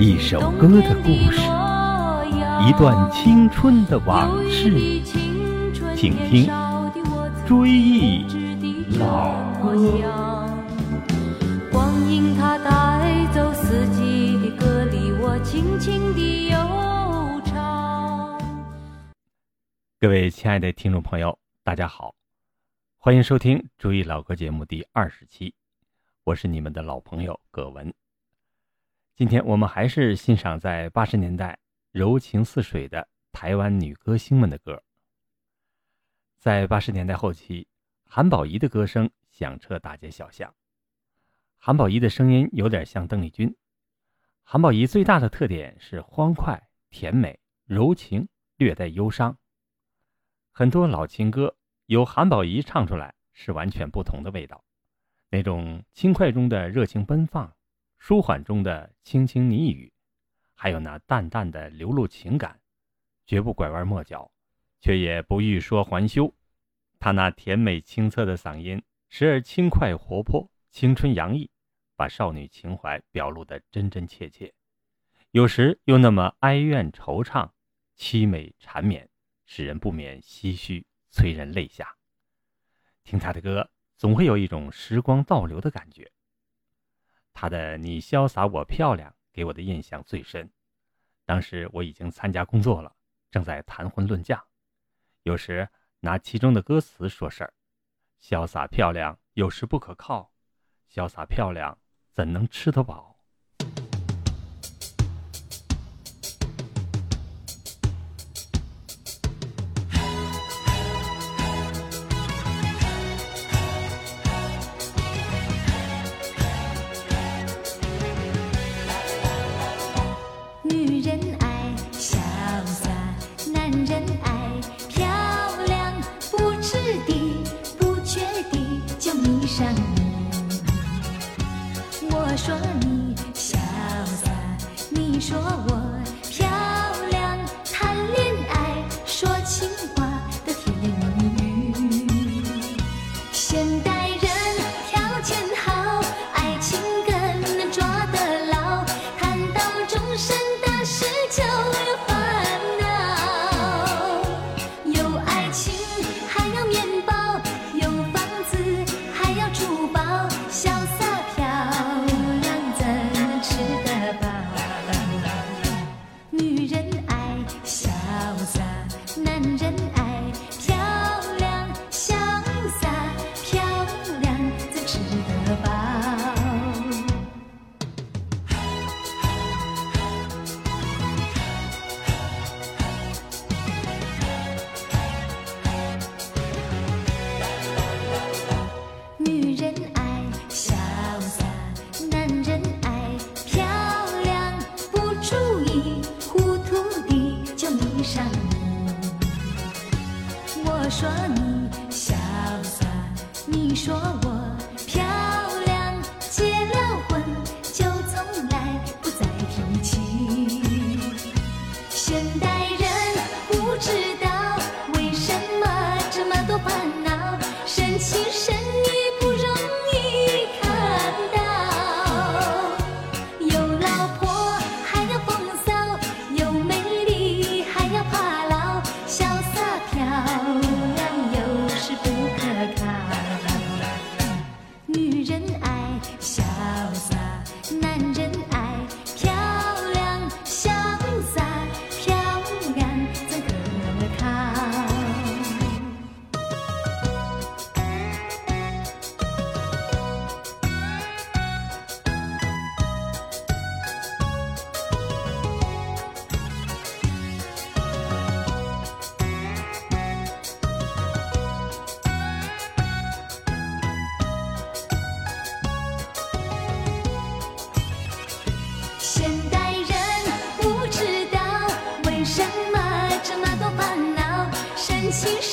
一首歌的故事，一段青春的往事，请听《追忆老歌》。光阴它带走四季的歌里，我轻轻地悠唱。各位亲爱的听众朋友，大家好，欢迎收听《追忆老歌》节目第二十期，我是你们的老朋友葛文。今天我们还是欣赏在八十年代柔情似水的台湾女歌星们的歌。在八十年代后期，韩宝仪的歌声响彻大街小巷。韩宝仪的声音有点像邓丽君。韩宝仪最大的特点是欢快、甜美、柔情，略带忧伤。很多老情歌由韩宝仪唱出来是完全不同的味道，那种轻快中的热情奔放。舒缓中的轻轻呢语，还有那淡淡的流露情感，绝不拐弯抹角，却也不欲说还休。他那甜美清澈的嗓音，时而轻快活泼、青春洋溢，把少女情怀表露得真真切切；有时又那么哀怨惆怅、凄美缠绵，使人不免唏嘘，催人泪下。听他的歌，总会有一种时光倒流的感觉。他的“你潇洒我漂亮”给我的印象最深。当时我已经参加工作了，正在谈婚论嫁，有时拿其中的歌词说事儿：“潇洒漂亮有时不可靠，潇洒漂亮怎能吃得饱？”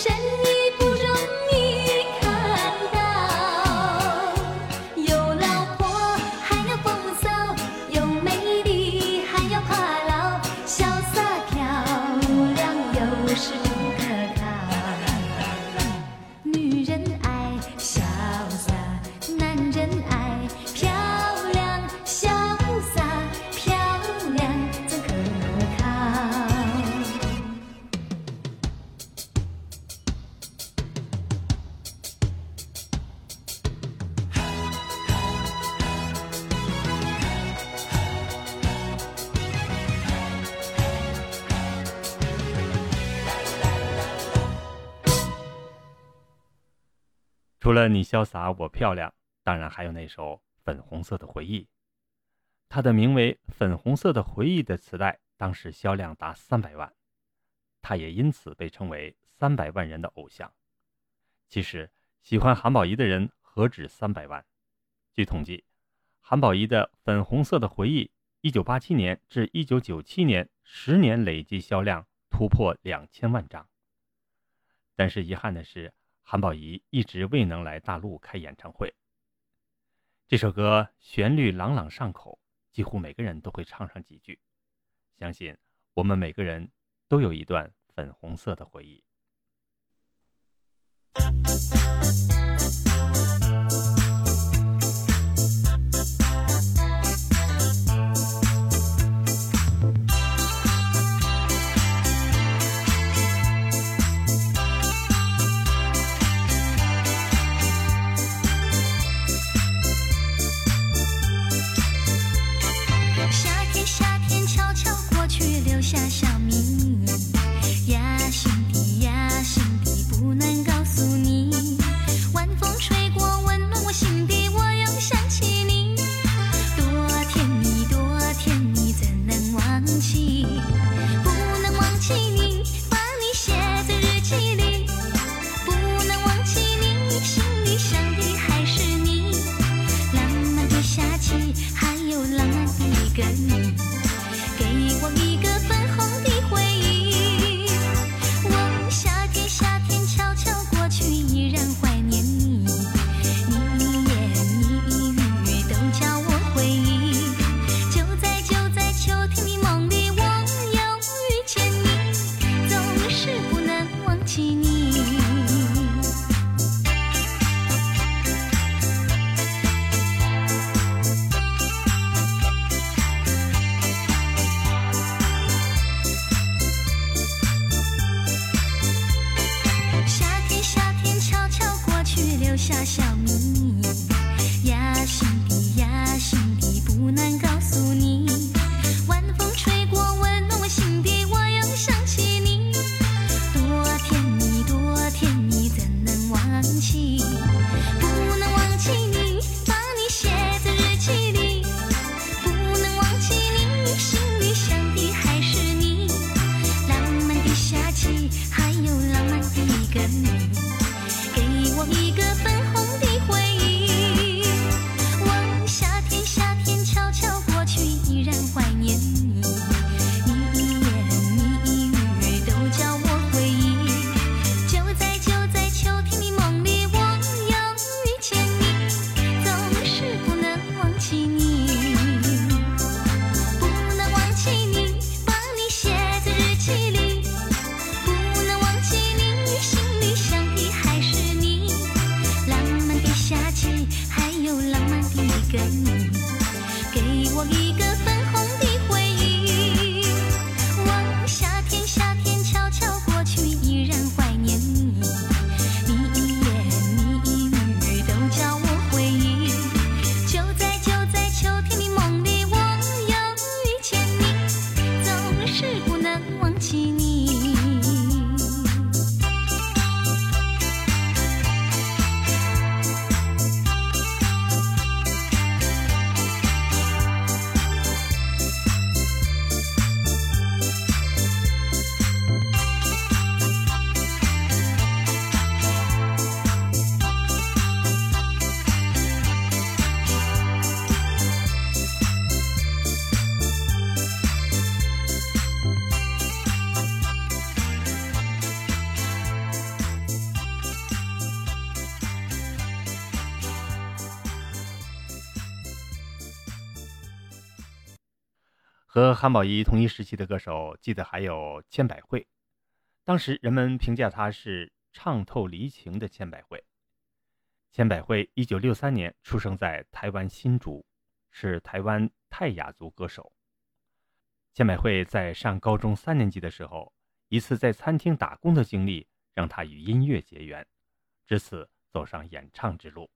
漂除了你潇洒我漂亮，当然还有那首《粉红色的回忆》。他的名为《粉红色的回忆》的磁带，当时销量达三百万，他也因此被称为三百万人的偶像。其实，喜欢韩宝仪的人何止三百万？据统计，韩宝仪的《粉红色的回忆》一九八七年至一九九七年十年累计销量突破两千万张。但是遗憾的是，韩宝仪一直未能来大陆开演唱会。这首歌旋律朗朗上口。几乎每个人都会唱上几句，相信我们每个人都有一段粉红色的回忆。和韩宝仪同一时期的歌手，记得还有千百惠。当时人们评价她是唱透离情的千百惠。千百惠一九六三年出生在台湾新竹，是台湾泰雅族歌手。千百惠在上高中三年级的时候，一次在餐厅打工的经历让她与音乐结缘，至此走上演唱之路。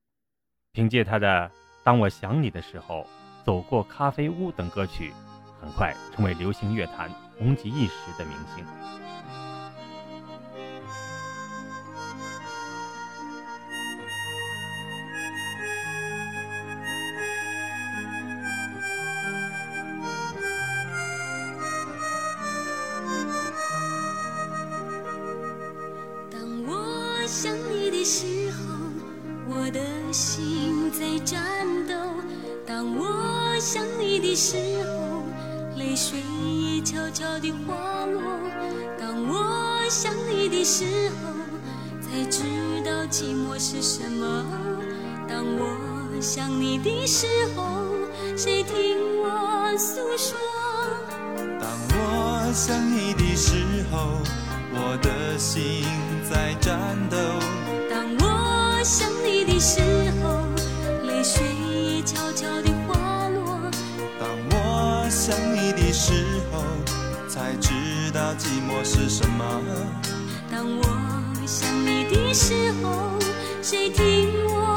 凭借她的《当我想你的时候》《走过咖啡屋》等歌曲。很快成为流行乐坛红极一时的明星。当我想你的时候，我的心在颤抖。当我想你的时候。悄悄地滑落。当我想你的时候，才知道寂寞是什么。当我想你的时候，谁听我诉说？当我想你的时候，我的心在颤抖。当我想你的时候，泪水也悄悄地滑落。当我想你的时候，才知道寂寞是什么。当我想你的时候，谁听我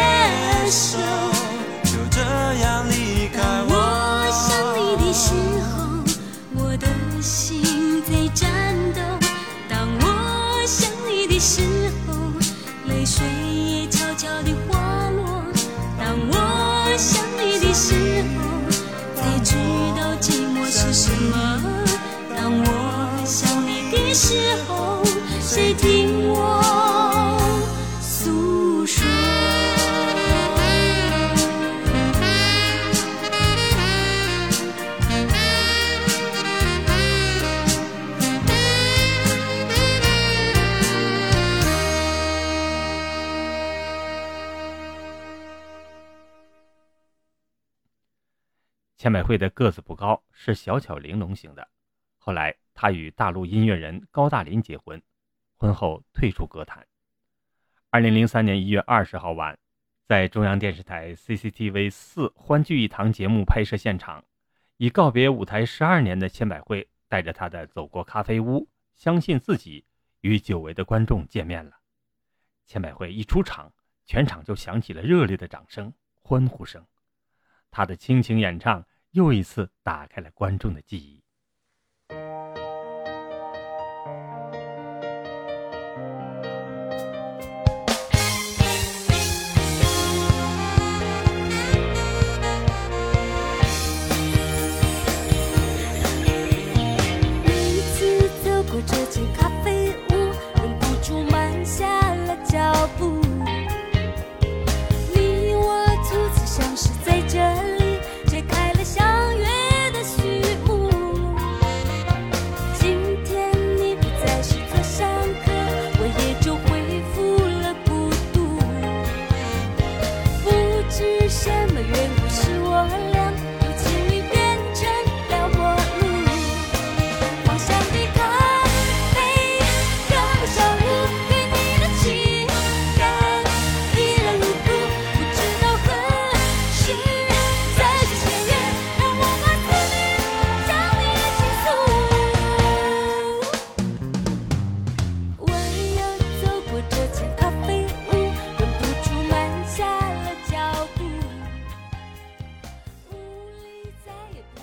何接千百惠的个子不高，是小巧玲珑型的。后来，她与大陆音乐人高大林结婚，婚后退出歌坛。二零零三年一月二十号晚，在中央电视台 CCTV 四欢聚一堂节目拍摄现场，已告别舞台十二年的千百惠，带着她的《走过咖啡屋》，相信自己，与久违的观众见面了。千百惠一出场，全场就响起了热烈的掌声、欢呼声。她的倾情演唱又一次打开了观众的记忆。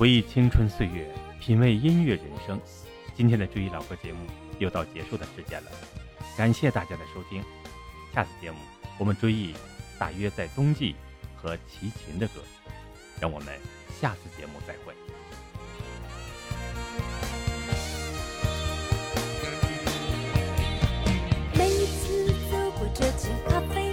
回忆青春岁月，品味音乐人生。今天的追忆老歌节目又到结束的时间了，感谢大家的收听。下次节目我们追忆大约在冬季和齐秦的歌，让我们下次节目再会。每次走过这家咖啡。